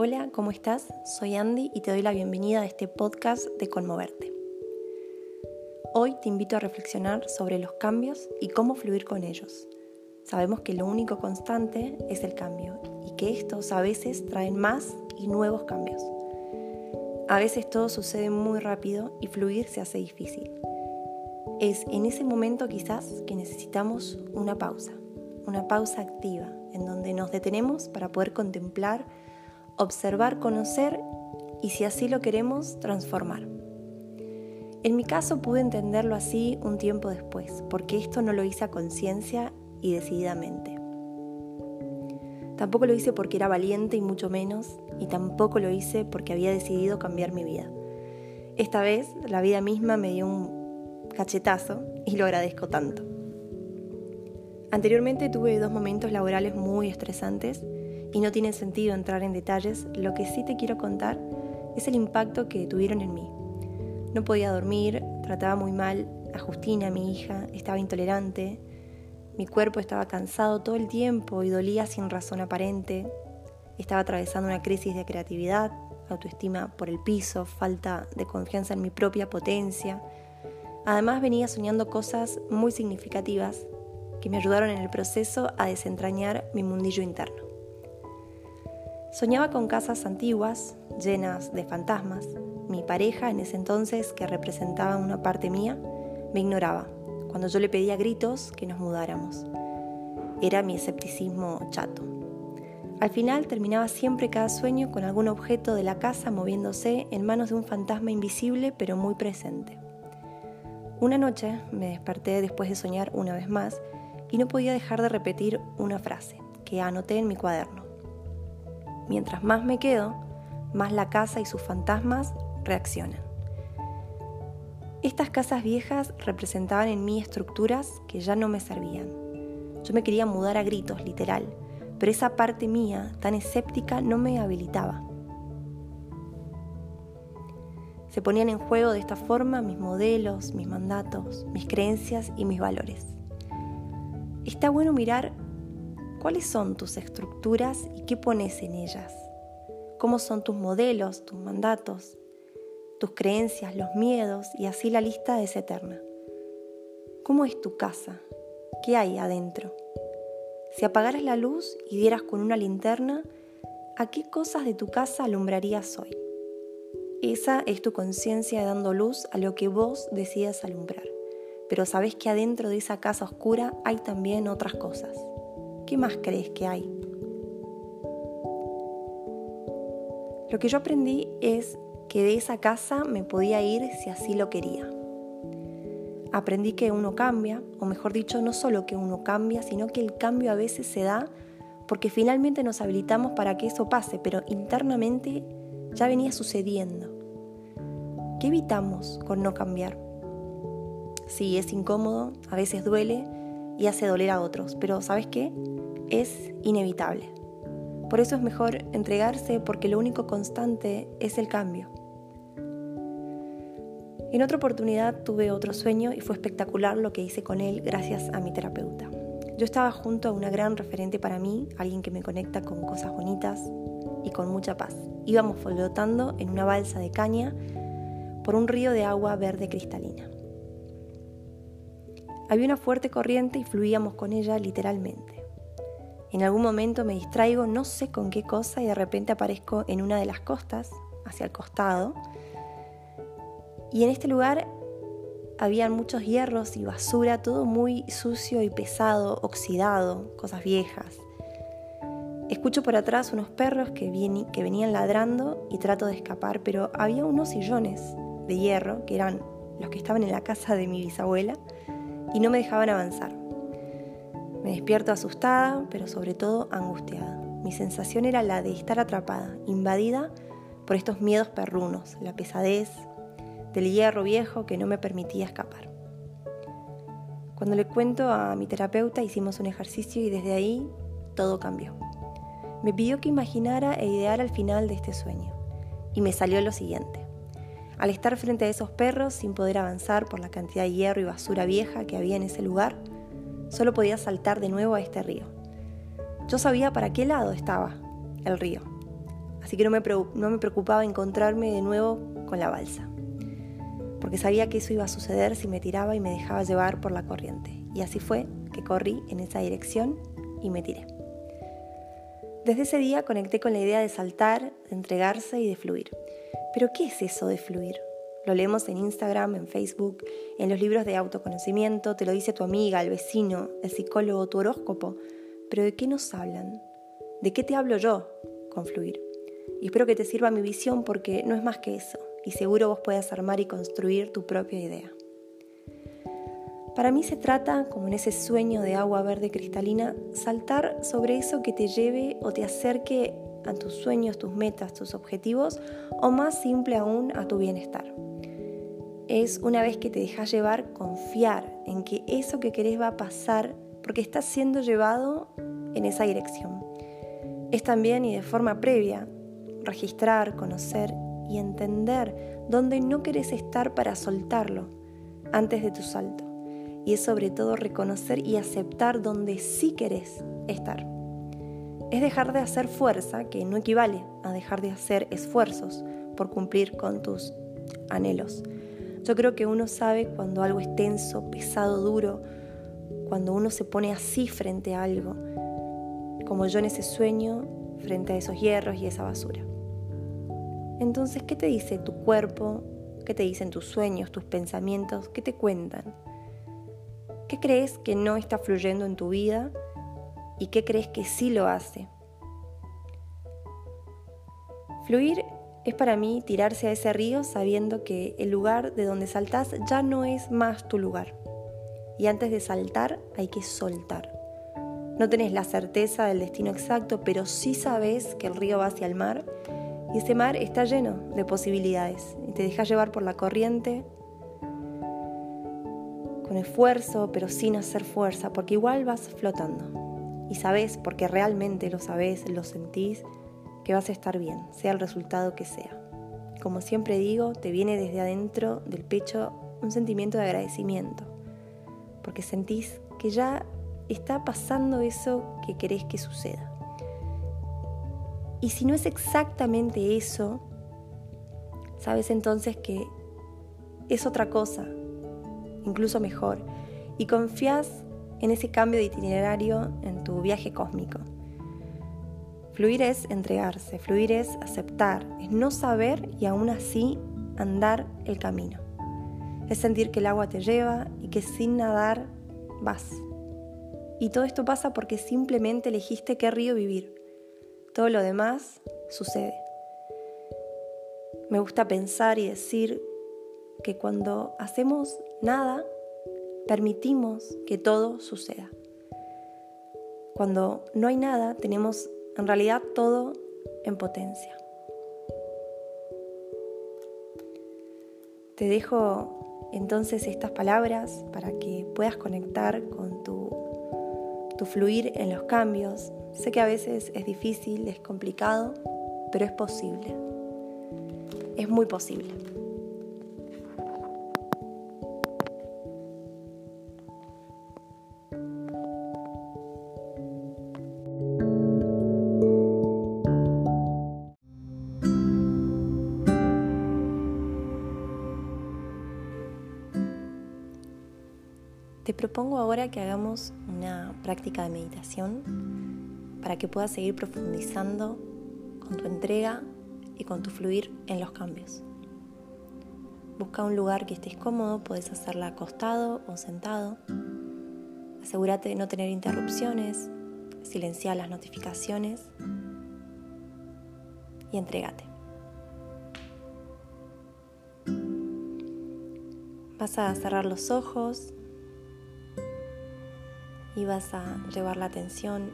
Hola, ¿cómo estás? Soy Andy y te doy la bienvenida a este podcast de Conmoverte. Hoy te invito a reflexionar sobre los cambios y cómo fluir con ellos. Sabemos que lo único constante es el cambio y que estos a veces traen más y nuevos cambios. A veces todo sucede muy rápido y fluir se hace difícil. Es en ese momento quizás que necesitamos una pausa, una pausa activa, en donde nos detenemos para poder contemplar, observar, conocer y si así lo queremos, transformar. En mi caso pude entenderlo así un tiempo después, porque esto no lo hice a conciencia y decididamente. Tampoco lo hice porque era valiente y mucho menos, y tampoco lo hice porque había decidido cambiar mi vida. Esta vez la vida misma me dio un cachetazo y lo agradezco tanto. Anteriormente tuve dos momentos laborales muy estresantes y no tiene sentido entrar en detalles, lo que sí te quiero contar es el impacto que tuvieron en mí. No podía dormir, trataba muy mal a Justina, mi hija, estaba intolerante, mi cuerpo estaba cansado todo el tiempo y dolía sin razón aparente. Estaba atravesando una crisis de creatividad, autoestima por el piso, falta de confianza en mi propia potencia. Además venía soñando cosas muy significativas que me ayudaron en el proceso a desentrañar mi mundillo interno. Soñaba con casas antiguas, llenas de fantasmas. Mi pareja en ese entonces, que representaba una parte mía, me ignoraba cuando yo le pedía gritos que nos mudáramos. Era mi escepticismo chato. Al final terminaba siempre cada sueño con algún objeto de la casa moviéndose en manos de un fantasma invisible pero muy presente. Una noche me desperté después de soñar una vez más y no podía dejar de repetir una frase que anoté en mi cuaderno. Mientras más me quedo, más la casa y sus fantasmas reaccionan. Estas casas viejas representaban en mí estructuras que ya no me servían. Yo me quería mudar a gritos, literal, pero esa parte mía, tan escéptica, no me habilitaba. Se ponían en juego de esta forma mis modelos, mis mandatos, mis creencias y mis valores. Está bueno mirar cuáles son tus estructuras y qué pones en ellas. Cómo son tus modelos, tus mandatos, tus creencias, los miedos y así la lista es eterna. ¿Cómo es tu casa? ¿Qué hay adentro? Si apagaras la luz y dieras con una linterna, ¿a qué cosas de tu casa alumbrarías hoy? Esa es tu conciencia dando luz a lo que vos decidas alumbrar. Pero sabes que adentro de esa casa oscura hay también otras cosas. ¿Qué más crees que hay? Lo que yo aprendí es que de esa casa me podía ir si así lo quería. Aprendí que uno cambia, o mejor dicho, no solo que uno cambia, sino que el cambio a veces se da porque finalmente nos habilitamos para que eso pase, pero internamente ya venía sucediendo. ¿Qué evitamos con no cambiar? Sí, es incómodo, a veces duele y hace doler a otros, pero ¿sabes qué? Es inevitable. Por eso es mejor entregarse porque lo único constante es el cambio. En otra oportunidad tuve otro sueño y fue espectacular lo que hice con él gracias a mi terapeuta. Yo estaba junto a una gran referente para mí, alguien que me conecta con cosas bonitas y con mucha paz. Íbamos flotando en una balsa de caña por un río de agua verde cristalina. Había una fuerte corriente y fluíamos con ella literalmente. En algún momento me distraigo, no sé con qué cosa, y de repente aparezco en una de las costas, hacia el costado. Y en este lugar habían muchos hierros y basura, todo muy sucio y pesado, oxidado, cosas viejas. Escucho por atrás unos perros que, que venían ladrando y trato de escapar, pero había unos sillones de hierro, que eran los que estaban en la casa de mi bisabuela, y no me dejaban avanzar. Me despierto asustada, pero sobre todo angustiada. Mi sensación era la de estar atrapada, invadida por estos miedos perrunos, la pesadez del hierro viejo que no me permitía escapar. Cuando le cuento a mi terapeuta hicimos un ejercicio y desde ahí todo cambió. Me pidió que imaginara e ideara el final de este sueño y me salió lo siguiente. Al estar frente a esos perros sin poder avanzar por la cantidad de hierro y basura vieja que había en ese lugar, Solo podía saltar de nuevo a este río. Yo sabía para qué lado estaba el río, así que no me, preocupaba encontrarme de nuevo con la balsa, porque sabía que eso iba a suceder si me tiraba y me dejaba llevar por la corriente. Y así fue que corrí en esa dirección y me tiré. Desde ese día conecté con la idea de saltar, de entregarse y de fluir. Pero ¿qué es eso de fluir? Lo leemos en Instagram, en Facebook, en los libros de autoconocimiento, te lo dice tu amiga, el vecino, el psicólogo, tu horóscopo. Pero ¿de qué nos hablan? ¿De qué te hablo yo con fluir? Y espero que te sirva mi visión porque no es más que eso, y seguro vos puedas armar y construir tu propia idea. Para mí se trata, como en ese sueño de agua verde cristalina, saltar sobre eso que te lleve o te acerque a tus sueños, tus metas, tus objetivos o más simple aún a tu bienestar. Es una vez que te dejas llevar, confiar en que eso que querés va a pasar porque estás siendo llevado en esa dirección. Es también y de forma previa registrar, conocer y entender dónde no querés estar para soltarlo antes de tu salto y es sobre todo reconocer y aceptar donde sí querés estar. Es dejar de hacer fuerza, que no equivale a dejar de hacer esfuerzos por cumplir con tus anhelos. Yo creo que uno sabe cuando algo es tenso, pesado, duro, cuando uno se pone así frente a algo, como yo en ese sueño, frente a esos hierros y esa basura. Entonces, ¿qué te dice tu cuerpo? ¿Qué te dicen tus sueños, tus pensamientos? ¿Qué te cuentan? ¿Qué crees que no está fluyendo en tu vida y qué crees que sí lo hace? Fluir es para mí tirarse a ese río sabiendo que el lugar de donde saltas ya no es más tu lugar. Y antes de saltar hay que soltar. No tenés la certeza del destino exacto, pero sí sabes que el río va hacia el mar y ese mar está lleno de posibilidades y te dejas llevar por la corriente con esfuerzo, pero sin hacer fuerza, porque igual vas flotando. Y sabes, porque realmente lo sabes, lo sentís, que vas a estar bien, sea el resultado que sea. Como siempre digo, te viene desde adentro del pecho un sentimiento de agradecimiento, porque sentís que ya está pasando eso que querés que suceda. Y si no es exactamente eso, sabes entonces que es otra cosa, incluso mejor, y confías en ese cambio de itinerario en tu viaje cósmico. Fluir es entregarse, fluir es aceptar, es no saber y aún así andar el camino. Es sentir que el agua te lleva y que sin nadar vas. Y todo esto pasa porque simplemente elegiste qué río vivir. Todo lo demás sucede. Me gusta pensar y decir que cuando hacemos nada, permitimos que todo suceda. Cuando no hay nada, tenemos en realidad todo en potencia. Te dejo entonces estas palabras para que puedas conectar con tu, fluir en los cambios. Sé que a veces es difícil, es complicado, pero es posible. Es muy posible. Propongo ahora que hagamos una práctica de meditación para que puedas seguir profundizando con tu entrega y con tu fluir en los cambios. Busca un lugar que estés cómodo, puedes hacerla acostado o sentado. Asegúrate de no tener interrupciones, silencia las notificaciones y entrégate. Vas a cerrar los ojos y vas a llevar la atención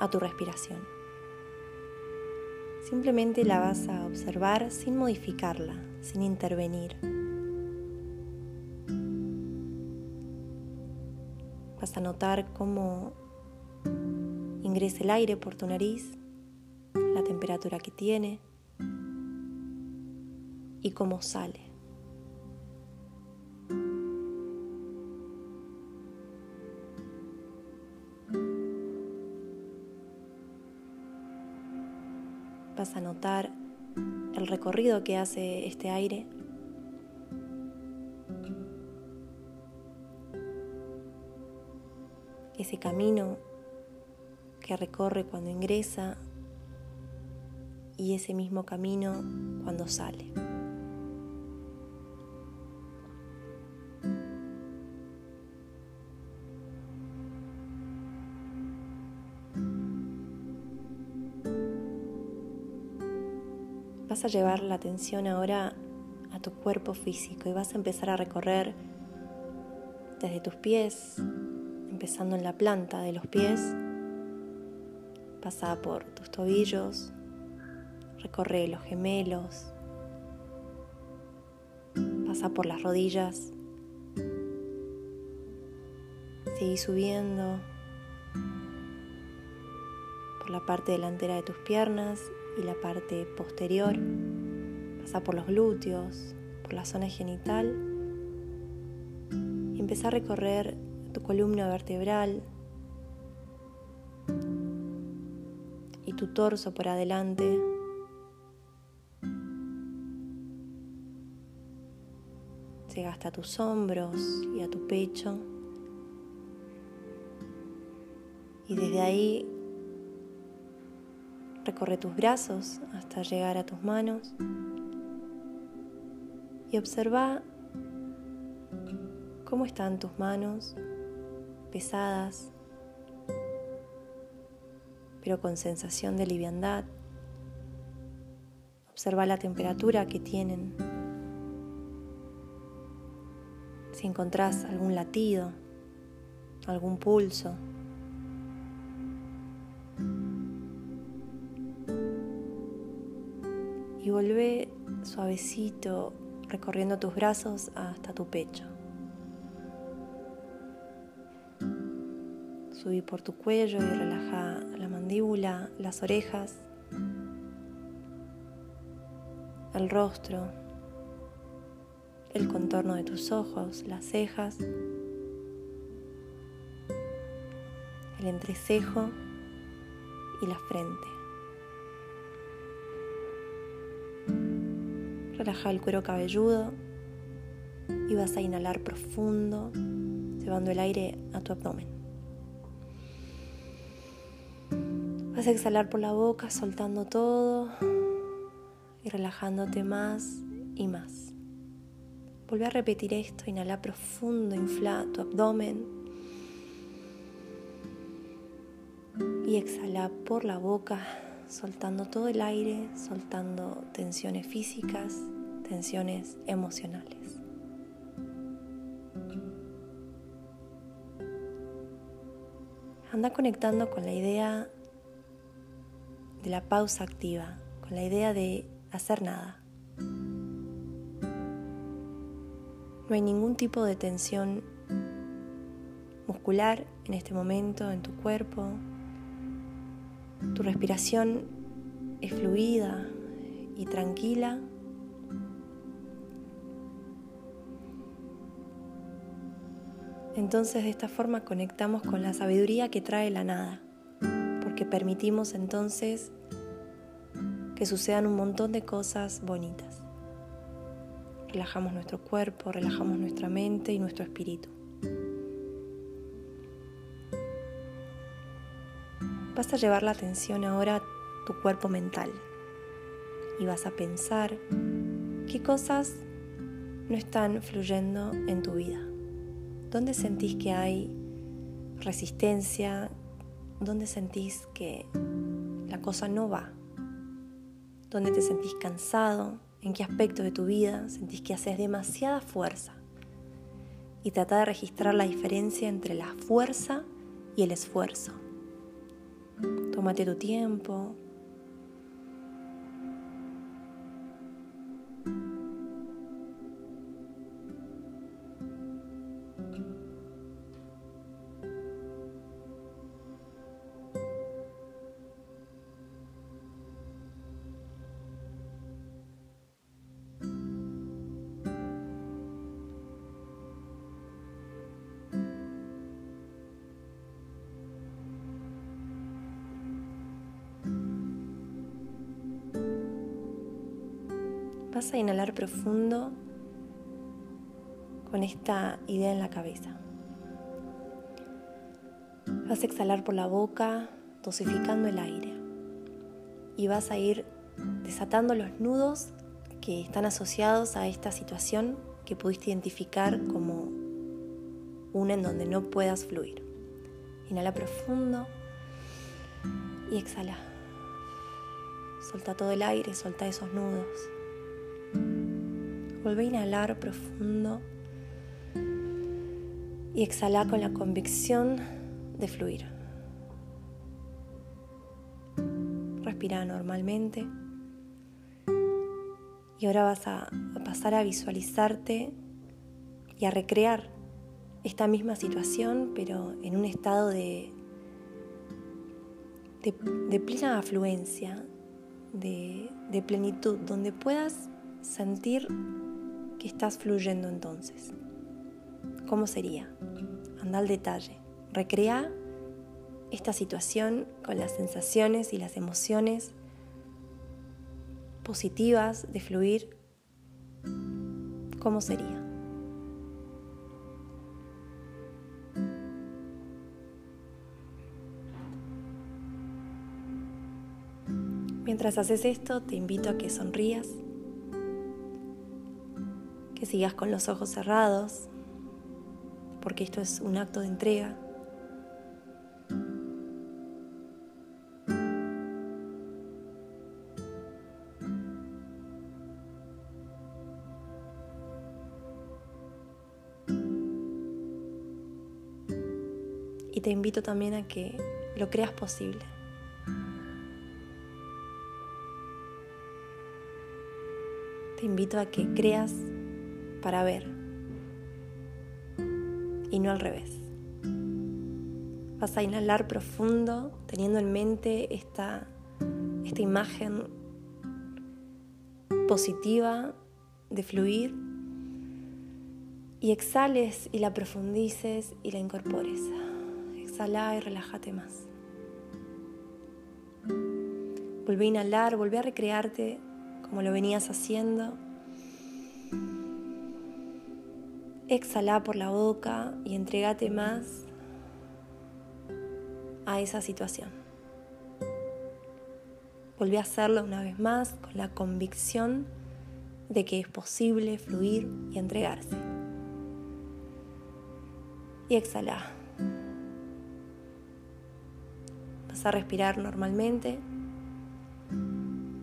a tu respiración. Simplemente la vas a observar sin modificarla, sin intervenir. Vas a notar cómo ingresa el aire por tu nariz, la temperatura que tiene y cómo sale. El recorrido que hace este aire. Ese camino que recorre cuando ingresa y ese mismo camino cuando sale. Vas a llevar la atención ahora a tu cuerpo físico y vas a empezar a recorrer desde tus pies, empezando en la planta de los pies, pasa por tus tobillos, recorre los gemelos, pasa por las rodillas, sigue subiendo por la parte delantera de tus piernas y la parte posterior. Pasa por los glúteos, por la zona genital y empieza a recorrer tu columna vertebral y tu torso por adelante. Llega hasta tus hombros y a tu pecho. Y desde ahí Recorre tus brazos hasta llegar a tus manos y observa cómo están tus manos pesadas, pero con sensación de liviandad. Observa la temperatura que tienen. Si encontrás algún latido, algún pulso. Vuelve suavecito recorriendo tus brazos hasta tu pecho. Subí por tu cuello y relaja la mandíbula, las orejas, el rostro, el contorno de tus ojos, las cejas, el entrecejo y la frente. Relaja el cuero cabelludo y vas a inhalar profundo, llevando el aire a tu abdomen. Vas a exhalar por la boca, soltando todo y relajándote más y más. Vuelve a repetir esto, inhala profundo, infla tu abdomen y exhala por la boca, soltando todo el aire, soltando tensiones físicas tensiones emocionales. Anda conectando con la idea de la pausa activa, con la idea de hacer nada. No hay ningún tipo de tensión muscular en este momento en tu cuerpo. Tu respiración es fluida y tranquila Entonces de esta forma conectamos con la sabiduría que trae la nada, porque permitimos entonces que sucedan un montón de cosas bonitas. Relajamos nuestro cuerpo, relajamos nuestra mente y nuestro espíritu. Vas a llevar la atención ahora a tu cuerpo mental y vas a pensar qué cosas no están fluyendo en tu vida. ¿Dónde sentís que hay resistencia? ¿Dónde sentís que la cosa no va? ¿Dónde te sentís cansado? ¿En qué aspecto de tu vida sentís que haces demasiada fuerza? Y trata de registrar la diferencia entre la fuerza y el esfuerzo. Tómate tu tiempo, vas a inhalar profundo con esta idea en la cabeza. Vas a exhalar por la boca, dosificando el aire. Y vas a ir desatando los nudos que están asociados a esta situación que pudiste identificar como una en donde no puedas fluir. Inhala profundo y exhala. Solta todo el aire, solta esos nudos. Vuelve a inhalar profundo y exhala con la convicción de fluir. Respira normalmente. Y ahora vas a, pasar a visualizarte y a recrear esta misma situación, pero en un estado de, de, plena afluencia, de, de plenitud, donde puedas sentir estás fluyendo entonces. ¿Cómo sería? Anda al detalle. Recrea esta situación con las sensaciones y las emociones positivas de fluir, ¿cómo sería? Mientras haces esto, te invito a que sonrías, sigas con los ojos cerrados, porque esto es un acto de entrega. y te invito también a que lo creas posible. Te invito a que creas para ver y no al revés. Vas a inhalar profundo teniendo en mente esta, esta imagen positiva de fluir y exhales y la profundices y la incorpores exhala y relájate más. Volví a inhalar, volví a recrearte como lo venías haciendo. Exhala por la boca y entregate más a esa situación. Volví a hacerlo una vez más con la convicción de que es posible fluir y entregarse. Y exhala. a respirar normalmente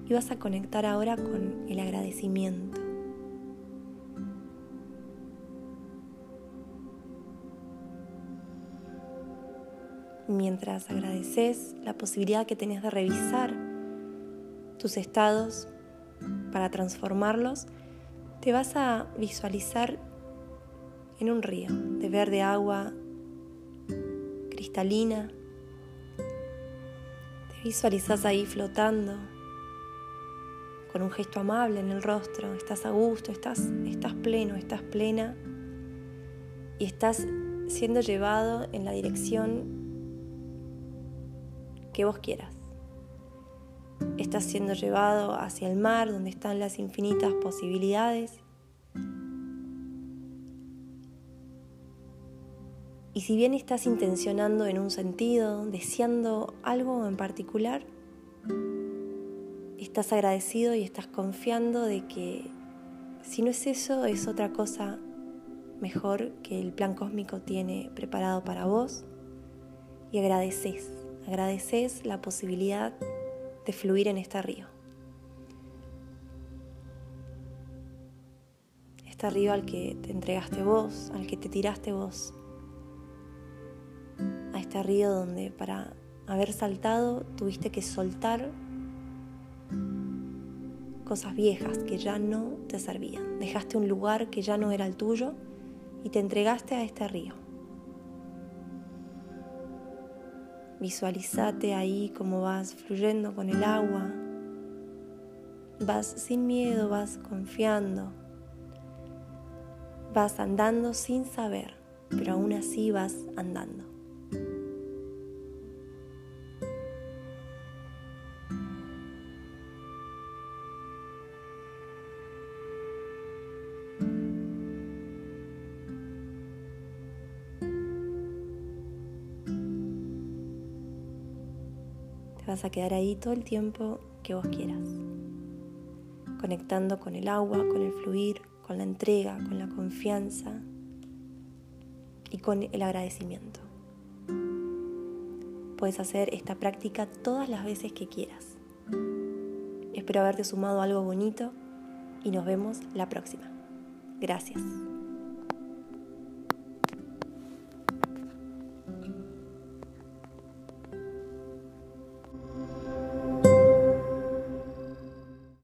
y vas a conectar ahora con el agradecimiento. Mientras agradeces la posibilidad que tenés de revisar tus estados para transformarlos, te vas a visualizar en un río de verde agua cristalina. Visualizas ahí flotando con un gesto amable en el rostro, estás a gusto, estás, estás pleno, estás plena y estás siendo llevado en la dirección que vos quieras. Estás siendo llevado hacia el mar donde están las infinitas posibilidades Y si bien estás intencionando en un sentido, deseando algo en particular, estás agradecido y estás confiando de que si no es eso, es otra cosa mejor que el plan cósmico tiene preparado para vos. Y agradeces, agradeces la posibilidad de fluir en este río. Este río al que te entregaste vos, al que te tiraste vos este río donde para haber saltado tuviste que soltar cosas viejas que ya no te servían. Dejaste un lugar que ya no era el tuyo y te entregaste a este río. Visualizate ahí como vas fluyendo con el agua. Vas sin miedo, vas confiando. Vas andando sin saber, pero aún así vas andando. Vas a quedar ahí todo el tiempo que vos quieras, conectando con el agua, con el fluir, con la entrega, con la confianza y con el agradecimiento. Puedes hacer esta práctica todas las veces que quieras. Espero haberte sumado algo bonito y nos vemos la próxima. Gracias.